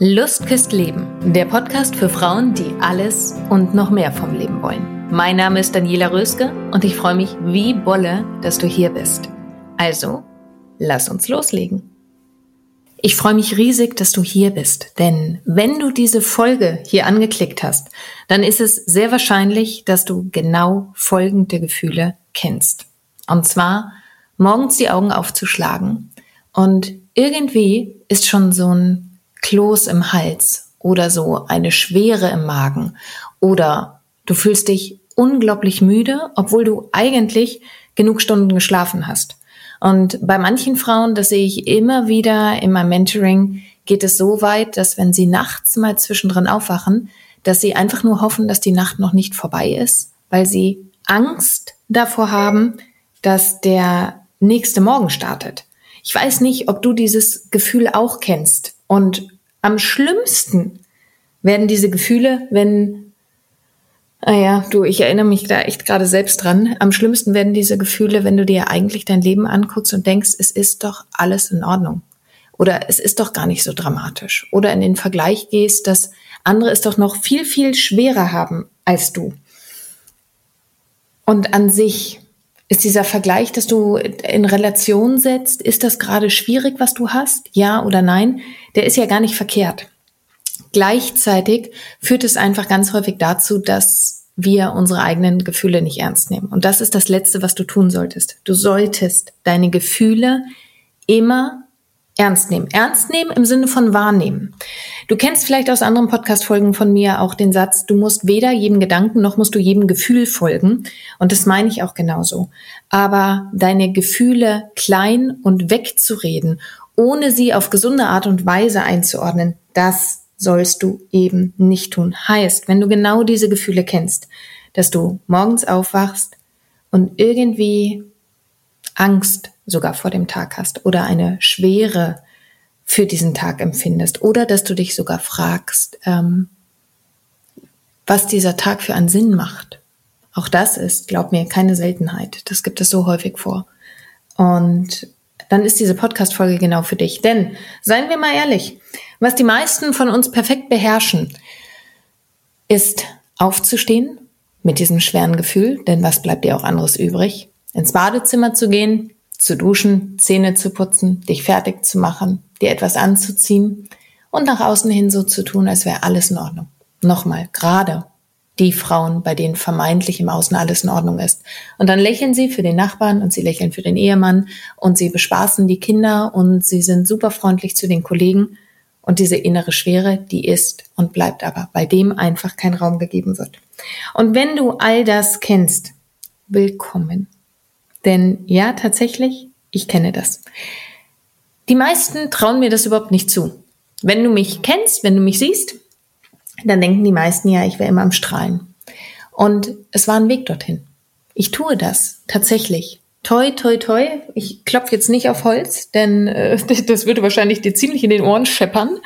Lust küsst Leben, der Podcast für Frauen, die alles und noch mehr vom Leben wollen. Mein Name ist Daniela Röske und ich freue mich wie Bolle, dass du hier bist. Also, lass uns loslegen. Ich freue mich riesig, dass du hier bist, denn wenn du diese Folge hier angeklickt hast, dann ist es sehr wahrscheinlich, dass du genau folgende Gefühle kennst. Und zwar morgens die Augen aufzuschlagen und irgendwie ist schon so ein Kloß im Hals oder so eine Schwere im Magen oder du fühlst dich unglaublich müde, obwohl du eigentlich genug Stunden geschlafen hast. Und bei manchen Frauen, das sehe ich immer wieder in meinem Mentoring, geht es so weit, dass wenn sie nachts mal zwischendrin aufwachen, dass sie einfach nur hoffen, dass die Nacht noch nicht vorbei ist, weil sie Angst davor haben, dass der nächste Morgen startet. Ich weiß nicht, ob du dieses Gefühl auch kennst. Und am schlimmsten werden diese Gefühle, wenn Ah ja, du, ich erinnere mich da echt gerade selbst dran. Am schlimmsten werden diese Gefühle, wenn du dir eigentlich dein Leben anguckst und denkst, es ist doch alles in Ordnung. Oder es ist doch gar nicht so dramatisch. Oder in den Vergleich gehst, dass andere es doch noch viel, viel schwerer haben als du. Und an sich ist dieser Vergleich, dass du in Relation setzt, ist das gerade schwierig, was du hast? Ja oder nein? Der ist ja gar nicht verkehrt. Gleichzeitig führt es einfach ganz häufig dazu, dass wir unsere eigenen Gefühle nicht ernst nehmen. Und das ist das Letzte, was du tun solltest. Du solltest deine Gefühle immer ernst nehmen. Ernst nehmen im Sinne von wahrnehmen. Du kennst vielleicht aus anderen Podcast-Folgen von mir auch den Satz, du musst weder jedem Gedanken noch musst du jedem Gefühl folgen. Und das meine ich auch genauso. Aber deine Gefühle klein und wegzureden, ohne sie auf gesunde Art und Weise einzuordnen, das sollst du eben nicht tun. Heißt, wenn du genau diese Gefühle kennst, dass du morgens aufwachst und irgendwie Angst sogar vor dem Tag hast oder eine Schwere für diesen Tag empfindest oder dass du dich sogar fragst, ähm, was dieser Tag für einen Sinn macht. Auch das ist, glaub mir, keine Seltenheit. Das gibt es so häufig vor. Und dann ist diese Podcast-Folge genau für dich. Denn, seien wir mal ehrlich, was die meisten von uns perfekt beherrschen, ist aufzustehen mit diesem schweren Gefühl, denn was bleibt dir auch anderes übrig? Ins Badezimmer zu gehen, zu duschen, Zähne zu putzen, dich fertig zu machen, dir etwas anzuziehen und nach außen hin so zu tun, als wäre alles in Ordnung. Nochmal, gerade die Frauen, bei denen vermeintlich im Außen alles in Ordnung ist. Und dann lächeln sie für den Nachbarn und sie lächeln für den Ehemann und sie bespaßen die Kinder und sie sind super freundlich zu den Kollegen. Und diese innere Schwere, die ist und bleibt aber, bei dem einfach kein Raum gegeben wird. Und wenn du all das kennst, willkommen. Denn ja, tatsächlich, ich kenne das. Die meisten trauen mir das überhaupt nicht zu. Wenn du mich kennst, wenn du mich siehst, dann denken die meisten ja, ich wäre immer am Strahlen. Und es war ein Weg dorthin. Ich tue das tatsächlich. Toi, toi, toi. Ich klopfe jetzt nicht auf Holz, denn äh, das würde wahrscheinlich dir ziemlich in den Ohren scheppern.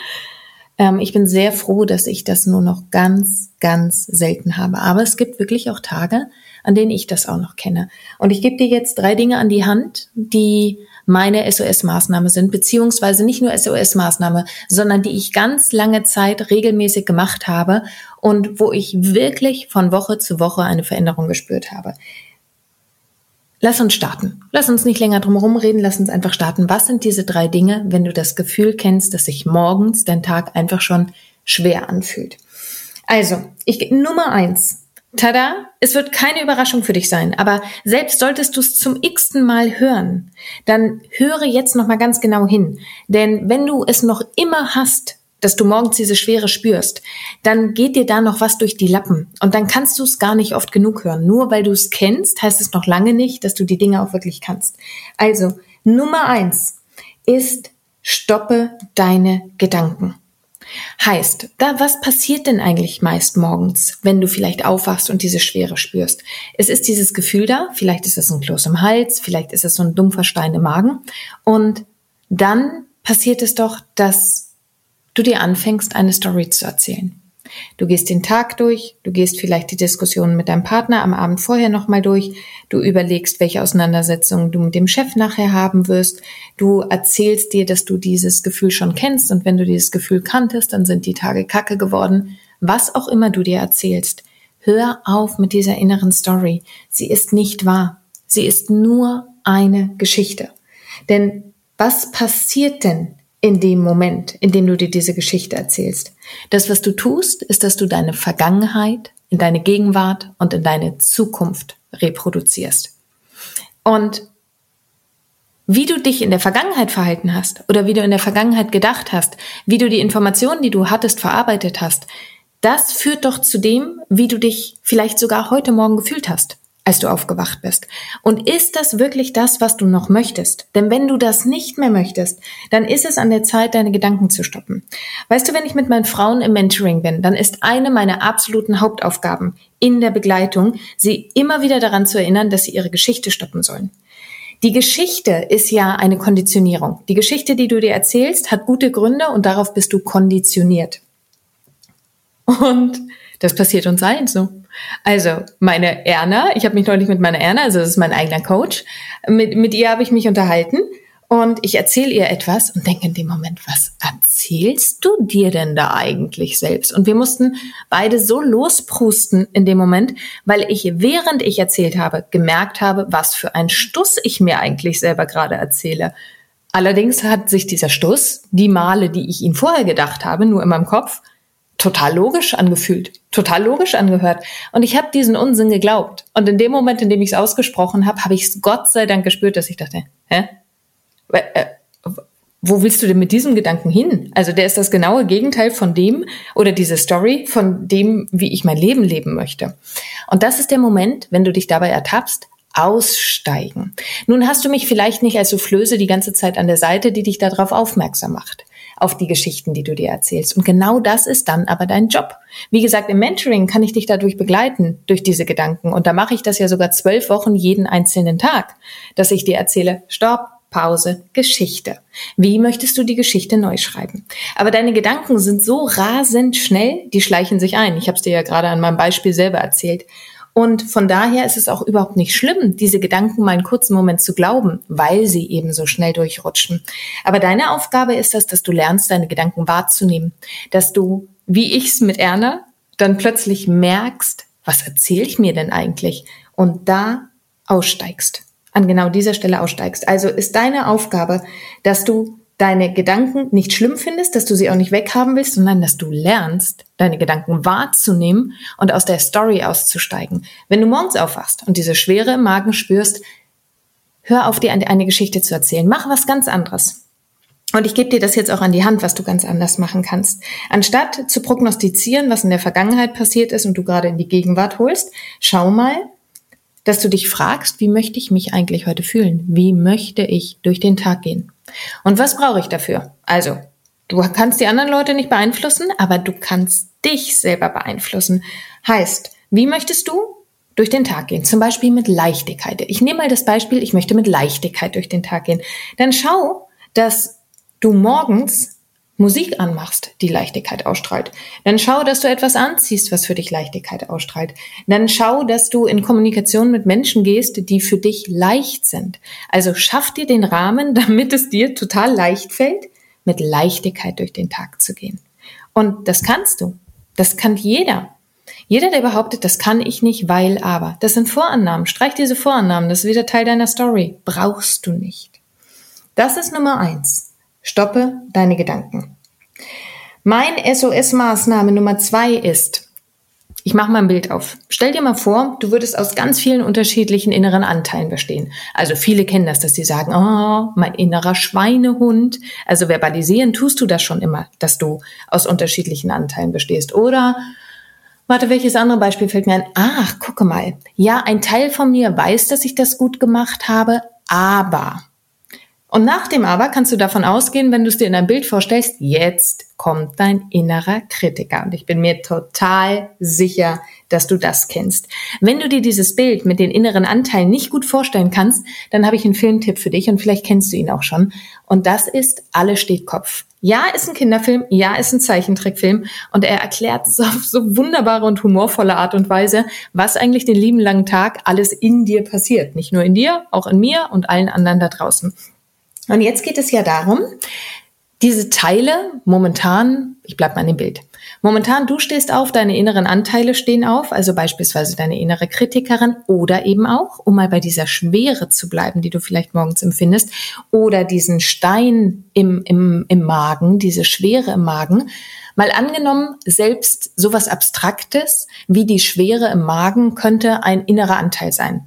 Ähm, ich bin sehr froh, dass ich das nur noch ganz, ganz selten habe. Aber es gibt wirklich auch Tage, an denen ich das auch noch kenne. Und ich gebe dir jetzt drei Dinge an die Hand, die meine SOS-Maßnahme sind, beziehungsweise nicht nur SOS-Maßnahme, sondern die ich ganz lange Zeit regelmäßig gemacht habe und wo ich wirklich von Woche zu Woche eine Veränderung gespürt habe. Lass uns starten. Lass uns nicht länger drum herum reden, lass uns einfach starten. Was sind diese drei Dinge, wenn du das Gefühl kennst, dass sich morgens dein Tag einfach schon schwer anfühlt? Also, ich Nummer eins. Tada, es wird keine Überraschung für dich sein, aber selbst solltest du es zum x-ten Mal hören, dann höre jetzt noch mal ganz genau hin, denn wenn du es noch immer hast, dass du morgens diese Schwere spürst, dann geht dir da noch was durch die Lappen und dann kannst du es gar nicht oft genug hören. Nur weil du es kennst, heißt es noch lange nicht, dass du die Dinge auch wirklich kannst. Also, Nummer eins ist, stoppe deine Gedanken. Heißt, da, was passiert denn eigentlich meist morgens, wenn du vielleicht aufwachst und diese Schwere spürst? Es ist dieses Gefühl da, vielleicht ist es ein Kloß im Hals, vielleicht ist es so ein dumpfer Stein im Magen und dann passiert es doch, dass du dir anfängst, eine Story zu erzählen. Du gehst den Tag durch, du gehst vielleicht die Diskussion mit deinem Partner am Abend vorher nochmal durch, du überlegst, welche Auseinandersetzungen du mit dem Chef nachher haben wirst, du erzählst dir, dass du dieses Gefühl schon kennst und wenn du dieses Gefühl kanntest, dann sind die Tage kacke geworden. Was auch immer du dir erzählst, hör auf mit dieser inneren Story. Sie ist nicht wahr. Sie ist nur eine Geschichte. Denn was passiert denn, in dem Moment, in dem du dir diese Geschichte erzählst. Das, was du tust, ist, dass du deine Vergangenheit in deine Gegenwart und in deine Zukunft reproduzierst. Und wie du dich in der Vergangenheit verhalten hast oder wie du in der Vergangenheit gedacht hast, wie du die Informationen, die du hattest, verarbeitet hast, das führt doch zu dem, wie du dich vielleicht sogar heute Morgen gefühlt hast als du aufgewacht bist? Und ist das wirklich das, was du noch möchtest? Denn wenn du das nicht mehr möchtest, dann ist es an der Zeit, deine Gedanken zu stoppen. Weißt du, wenn ich mit meinen Frauen im Mentoring bin, dann ist eine meiner absoluten Hauptaufgaben in der Begleitung, sie immer wieder daran zu erinnern, dass sie ihre Geschichte stoppen sollen. Die Geschichte ist ja eine Konditionierung. Die Geschichte, die du dir erzählst, hat gute Gründe und darauf bist du konditioniert. Und das passiert uns allen so. Also meine Erna, ich habe mich neulich mit meiner Erna, also das ist mein eigener Coach, mit, mit ihr habe ich mich unterhalten und ich erzähle ihr etwas und denke in dem Moment, was erzählst du dir denn da eigentlich selbst? Und wir mussten beide so losprusten in dem Moment, weil ich, während ich erzählt habe, gemerkt habe, was für ein Stuss ich mir eigentlich selber gerade erzähle. Allerdings hat sich dieser Stuss, die Male, die ich ihn vorher gedacht habe, nur in meinem Kopf, total logisch angefühlt, total logisch angehört. Und ich habe diesen Unsinn geglaubt. Und in dem Moment, in dem ich es ausgesprochen habe, habe ich es Gott sei Dank gespürt, dass ich dachte, hä? Äh, wo willst du denn mit diesem Gedanken hin? Also der ist das genaue Gegenteil von dem oder diese Story von dem, wie ich mein Leben leben möchte. Und das ist der Moment, wenn du dich dabei ertappst, aussteigen. Nun hast du mich vielleicht nicht als Soufflöse die ganze Zeit an der Seite, die dich darauf aufmerksam macht auf die Geschichten, die du dir erzählst. Und genau das ist dann aber dein Job. Wie gesagt, im Mentoring kann ich dich dadurch begleiten, durch diese Gedanken. Und da mache ich das ja sogar zwölf Wochen jeden einzelnen Tag, dass ich dir erzähle, stopp, Pause, Geschichte. Wie möchtest du die Geschichte neu schreiben? Aber deine Gedanken sind so rasend schnell, die schleichen sich ein. Ich habe es dir ja gerade an meinem Beispiel selber erzählt. Und von daher ist es auch überhaupt nicht schlimm, diese Gedanken mal einen kurzen Moment zu glauben, weil sie eben so schnell durchrutschen. Aber deine Aufgabe ist es, dass du lernst, deine Gedanken wahrzunehmen. Dass du, wie ich's mit Erna, dann plötzlich merkst, was erzähle ich mir denn eigentlich? Und da aussteigst. An genau dieser Stelle aussteigst. Also ist deine Aufgabe, dass du deine Gedanken nicht schlimm findest, dass du sie auch nicht weghaben willst, sondern dass du lernst, deine Gedanken wahrzunehmen und aus der Story auszusteigen. Wenn du morgens aufwachst und diese Schwere im Magen spürst, hör auf, dir eine Geschichte zu erzählen. Mach was ganz anderes. Und ich gebe dir das jetzt auch an die Hand, was du ganz anders machen kannst. Anstatt zu prognostizieren, was in der Vergangenheit passiert ist und du gerade in die Gegenwart holst, schau mal, dass du dich fragst, wie möchte ich mich eigentlich heute fühlen? Wie möchte ich durch den Tag gehen? Und was brauche ich dafür? Also, du kannst die anderen Leute nicht beeinflussen, aber du kannst dich selber beeinflussen. Heißt, wie möchtest du durch den Tag gehen? Zum Beispiel mit Leichtigkeit. Ich nehme mal das Beispiel, ich möchte mit Leichtigkeit durch den Tag gehen. Dann schau, dass du morgens Musik anmachst, die Leichtigkeit ausstrahlt. Dann schau, dass du etwas anziehst, was für dich Leichtigkeit ausstrahlt. Dann schau, dass du in Kommunikation mit Menschen gehst, die für dich leicht sind. Also schaff dir den Rahmen, damit es dir total leicht fällt, mit Leichtigkeit durch den Tag zu gehen. Und das kannst du. Das kann jeder. Jeder, der behauptet, das kann ich nicht, weil aber. Das sind Vorannahmen. Streich diese Vorannahmen. Das ist wieder Teil deiner Story. Brauchst du nicht. Das ist Nummer eins. Stoppe deine Gedanken. Mein SOS-Maßnahme Nummer zwei ist, ich mache mal ein Bild auf. Stell dir mal vor, du würdest aus ganz vielen unterschiedlichen inneren Anteilen bestehen. Also viele kennen das, dass sie sagen, oh, mein innerer Schweinehund. Also verbalisieren tust du das schon immer, dass du aus unterschiedlichen Anteilen bestehst. Oder, warte, welches andere Beispiel fällt mir ein? Ach, gucke mal. Ja, ein Teil von mir weiß, dass ich das gut gemacht habe, aber und nach dem Aber kannst du davon ausgehen, wenn du es dir in einem Bild vorstellst, jetzt kommt dein innerer Kritiker. Und ich bin mir total sicher, dass du das kennst. Wenn du dir dieses Bild mit den inneren Anteilen nicht gut vorstellen kannst, dann habe ich einen Filmtipp für dich und vielleicht kennst du ihn auch schon. Und das ist Alle steht Kopf. Ja, ist ein Kinderfilm, ja, ist ein Zeichentrickfilm und er erklärt so, auf so wunderbare und humorvolle Art und Weise, was eigentlich den lieben langen Tag alles in dir passiert. Nicht nur in dir, auch in mir und allen anderen da draußen. Und jetzt geht es ja darum, diese Teile momentan, ich bleib mal in dem Bild. Momentan, du stehst auf, deine inneren Anteile stehen auf, also beispielsweise deine innere Kritikerin oder eben auch, um mal bei dieser Schwere zu bleiben, die du vielleicht morgens empfindest, oder diesen Stein im, im, im Magen, diese Schwere im Magen. Mal angenommen, selbst sowas Abstraktes wie die Schwere im Magen könnte ein innerer Anteil sein.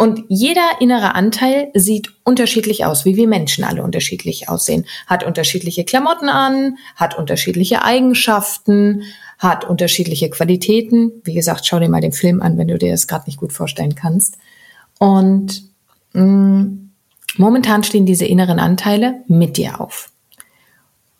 Und jeder innere Anteil sieht unterschiedlich aus, wie wir Menschen alle unterschiedlich aussehen. Hat unterschiedliche Klamotten an, hat unterschiedliche Eigenschaften, hat unterschiedliche Qualitäten. Wie gesagt, schau dir mal den Film an, wenn du dir das gerade nicht gut vorstellen kannst. Und mh, mm, momentan stehen diese inneren Anteile mit dir auf.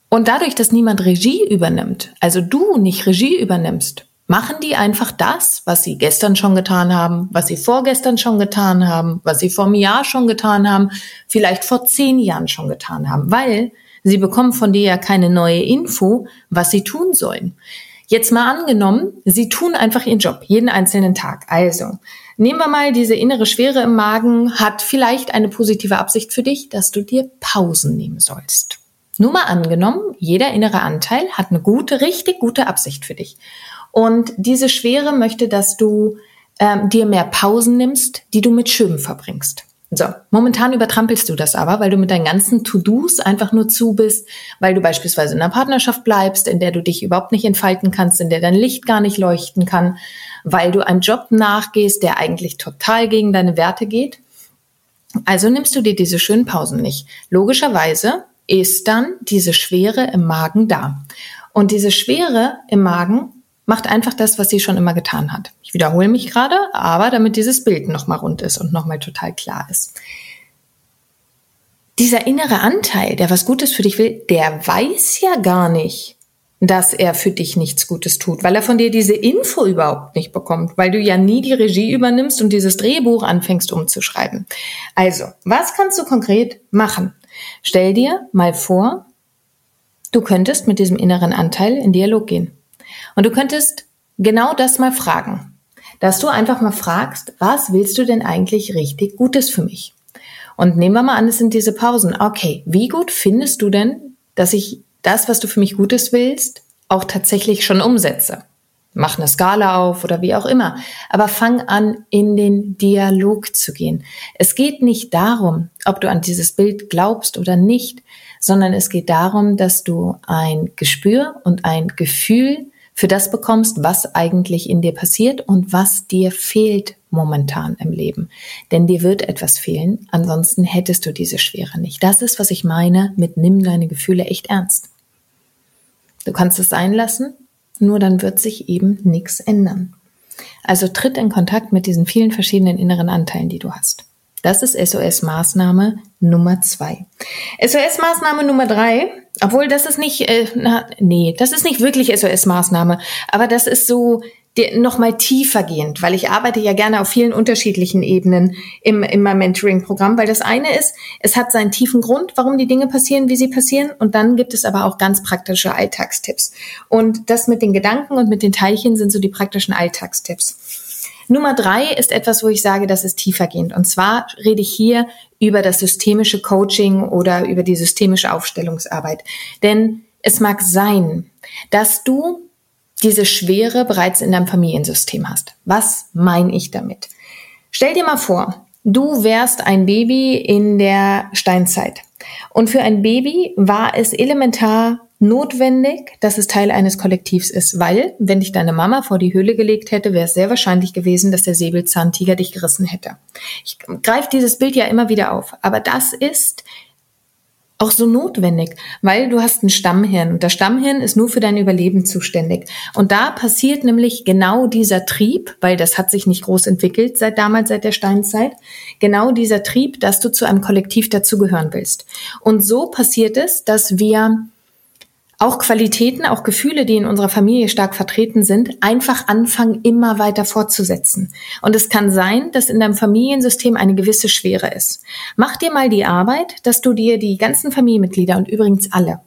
Und dadurch, dass niemand Regie übernimmt, also du nicht Regie übernimmst, machen die einfach das, was sie gestern schon getan haben, was sie vorgestern schon getan haben, was sie vor einem Jahr schon getan haben, vielleicht vor zehn Jahren schon getan haben, weil sie bekommen von dir ja keine neue Info, was sie tun sollen. Jetzt mal angenommen, sie tun einfach ihren Job, jeden einzelnen Tag. Also, nehmen wir mal diese innere Schwere im Magen, hat vielleicht eine positive Absicht für dich, dass du dir Pausen nehmen sollst. Nur mal angenommen, jeder innere Anteil hat eine gute, richtig gute Absicht für dich. Und diese Schwere möchte, dass du ähm, dir mehr Pausen nimmst, die du mit Schwimmen verbringst. So, momentan übertrampelst du das aber, weil du mit deinen ganzen To-Dos einfach nur zu bist, weil du beispielsweise in einer Partnerschaft bleibst, in der du dich überhaupt nicht entfalten kannst, in der dein Licht gar nicht leuchten kann, weil du einem Job nachgehst, der eigentlich total gegen deine Werte geht. Also nimmst du dir diese schönen Pausen nicht. Logischerweise ist dann diese Schwere im Magen da. Und diese Schwere im Magen macht einfach das, was sie schon immer getan hat. Ich wiederhole mich gerade, aber damit dieses Bild nochmal rund ist und nochmal total klar ist. Dieser innere Anteil, der was Gutes für dich will, der weiß ja gar nicht, dass er für dich nichts Gutes tut, weil er von dir diese Info überhaupt nicht bekommt, weil du ja nie die Regie übernimmst und dieses Drehbuch anfängst umzuschreiben. Also, was kannst du konkret machen? Stell dir mal vor, du könntest mit diesem inneren Anteil in Dialog gehen. Und du könntest genau das mal fragen. Dass du einfach mal fragst, was willst du denn eigentlich richtig Gutes für mich? Und nehmen wir mal an, es sind diese Pausen. Okay, wie gut findest du denn, dass ich das, was du für mich Gutes willst, auch tatsächlich schon umsetze? Mach eine Skala auf oder wie auch immer. Aber fang an, in den Dialog zu gehen. Es geht nicht darum, ob du an dieses Bild glaubst oder nicht, sondern es geht darum, dass du ein Gespür und ein Gefühl für das bekommst, was eigentlich in dir passiert und was dir fehlt momentan im Leben. Denn dir wird etwas fehlen, ansonsten hättest du diese Schwere nicht. Das ist, was ich meine mit nimm deine Gefühle echt ernst. Du kannst es sein lassen, nur dann wird sich eben nichts ändern. Also tritt in Kontakt mit diesen vielen verschiedenen inneren Anteilen, die du hast. Das ist SOS-Maßnahme Nummer zwei. SOS-Maßnahme Nummer drei, obwohl das ist nicht, äh, na, nee, das ist nicht wirklich SOS-Maßnahme, aber das ist so nochmal tiefer gehend, weil ich arbeite ja gerne auf vielen unterschiedlichen Ebenen im, in meinem Mentoring-Programm, weil das eine ist, es hat seinen tiefen Grund, warum die Dinge passieren, wie sie passieren, und dann gibt es aber auch ganz praktische Alltagstipps. Und das mit den Gedanken und mit den Teilchen sind so die praktischen Alltagstipps. Nummer drei ist etwas, wo ich sage, das ist tiefergehend. Und zwar rede ich hier über das systemische Coaching oder über die systemische Aufstellungsarbeit. Denn es mag sein, dass du diese Schwere bereits in deinem Familiensystem hast. Was meine ich damit? Stell dir mal vor, du wärst ein Baby in der Steinzeit. Und für ein Baby war es elementar notwendig, dass es Teil eines Kollektivs ist, weil, wenn dich deine Mama vor die Höhle gelegt hätte, wäre es sehr wahrscheinlich gewesen, dass der Säbelzahntiger dich gerissen hätte. Ich greife dieses Bild ja immer wieder auf, aber das ist auch so notwendig, weil du hast ein Stammhirn und das Stammhirn ist nur für dein Überleben zuständig. Und da passiert nämlich genau dieser Trieb, weil das hat sich nicht groß entwickelt seit damals, seit der Steinzeit, genau dieser Trieb, dass du zu einem Kollektiv dazugehören willst. Und so passiert es, dass wir auch Qualitäten, auch Gefühle, die in unserer Familie stark vertreten sind, einfach anfangen, immer weiter fortzusetzen. Und es kann sein, dass in deinem Familiensystem eine gewisse Schwere ist. Mach dir mal die Arbeit, dass du dir die ganzen Familienmitglieder und übrigens alle,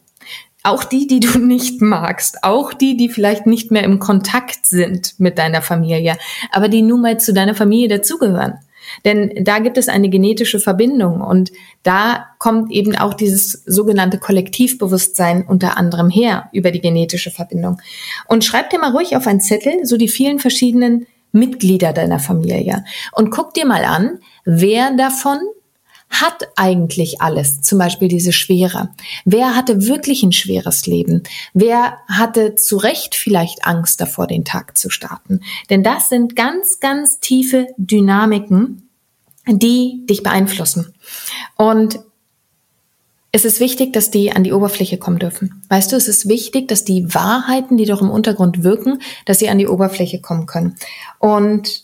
auch die, die du nicht magst, auch die, die vielleicht nicht mehr im Kontakt sind mit deiner Familie, aber die nun mal zu deiner Familie dazugehören. Denn da gibt es eine genetische Verbindung und da kommt eben auch dieses sogenannte Kollektivbewusstsein unter anderem her über die genetische Verbindung. Und schreib dir mal ruhig auf einen Zettel so die vielen verschiedenen Mitglieder deiner Familie und guck dir mal an, wer davon hat eigentlich alles, zum Beispiel diese Schwere? Wer hatte wirklich ein schweres Leben? Wer hatte zu Recht vielleicht Angst davor, den Tag zu starten? Denn das sind ganz, ganz tiefe Dynamiken, die dich beeinflussen. Und es ist wichtig, dass die an die Oberfläche kommen dürfen. Weißt du, es ist wichtig, dass die Wahrheiten, die doch im Untergrund wirken, dass sie an die Oberfläche kommen können. Und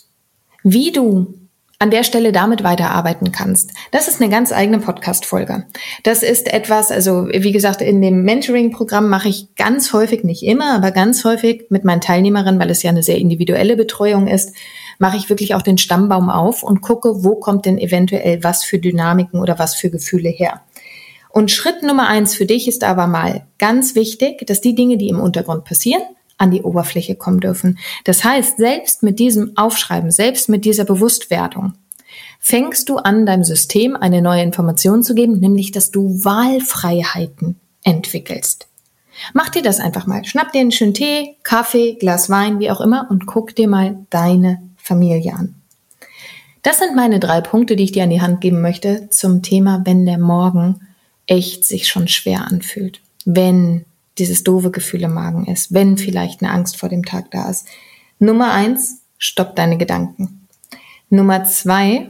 wie du an der Stelle damit weiterarbeiten kannst. Das ist eine ganz eigene Podcast-Folge. Das ist etwas, also wie gesagt, in dem Mentoring-Programm mache ich ganz häufig, nicht immer, aber ganz häufig mit meinen Teilnehmerinnen, weil es ja eine sehr individuelle Betreuung ist, mache ich wirklich auch den Stammbaum auf und gucke, wo kommt denn eventuell was für Dynamiken oder was für Gefühle her. Und Schritt Nummer eins für dich ist aber mal ganz wichtig, dass die Dinge, die im Untergrund passieren, an die Oberfläche kommen dürfen. Das heißt, selbst mit diesem Aufschreiben, selbst mit dieser Bewusstwerdung, fängst du an, deinem System eine neue Information zu geben, nämlich, dass du Wahlfreiheiten entwickelst. Mach dir das einfach mal. Schnapp dir einen schönen Tee, Kaffee, Glas Wein, wie auch immer und guck dir mal deine Familie an. Das sind meine drei Punkte, die ich dir an die Hand geben möchte zum Thema, wenn der Morgen echt sich schon schwer anfühlt. Wenn dieses doofe Gefühl im Magen ist, wenn vielleicht eine Angst vor dem Tag da ist. Nummer eins, stopp deine Gedanken. Nummer zwei,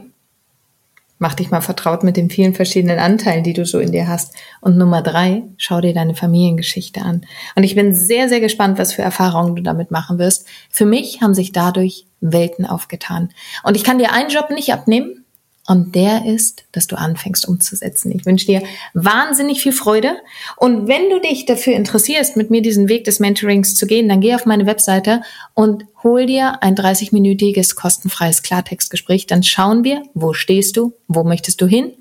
Mach dich mal vertraut mit den vielen verschiedenen Anteilen, die du so in dir hast. Und Nummer drei, schau dir deine Familiengeschichte an. Und ich bin sehr, sehr gespannt, was für Erfahrungen du damit machen wirst. Für mich haben sich dadurch Welten aufgetan. Und ich kann dir einen Job nicht abnehmen, und der ist, dass du anfängst umzusetzen. Ich wünsche dir wahnsinnig viel Freude. Und wenn du dich dafür interessierst, mit mir diesen Weg des Mentorings zu gehen, dann geh auf meine Webseite und hol dir ein 30-minütiges kostenfreies Klartextgespräch. Dann schauen wir, wo stehst du, wo möchtest du hin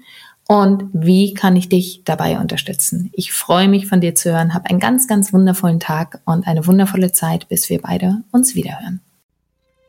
und wie kann ich dich dabei unterstützen. Ich freue mich von dir zu hören. Hab einen ganz, ganz wundervollen Tag und eine wundervolle Zeit, bis wir beide uns wiederhören.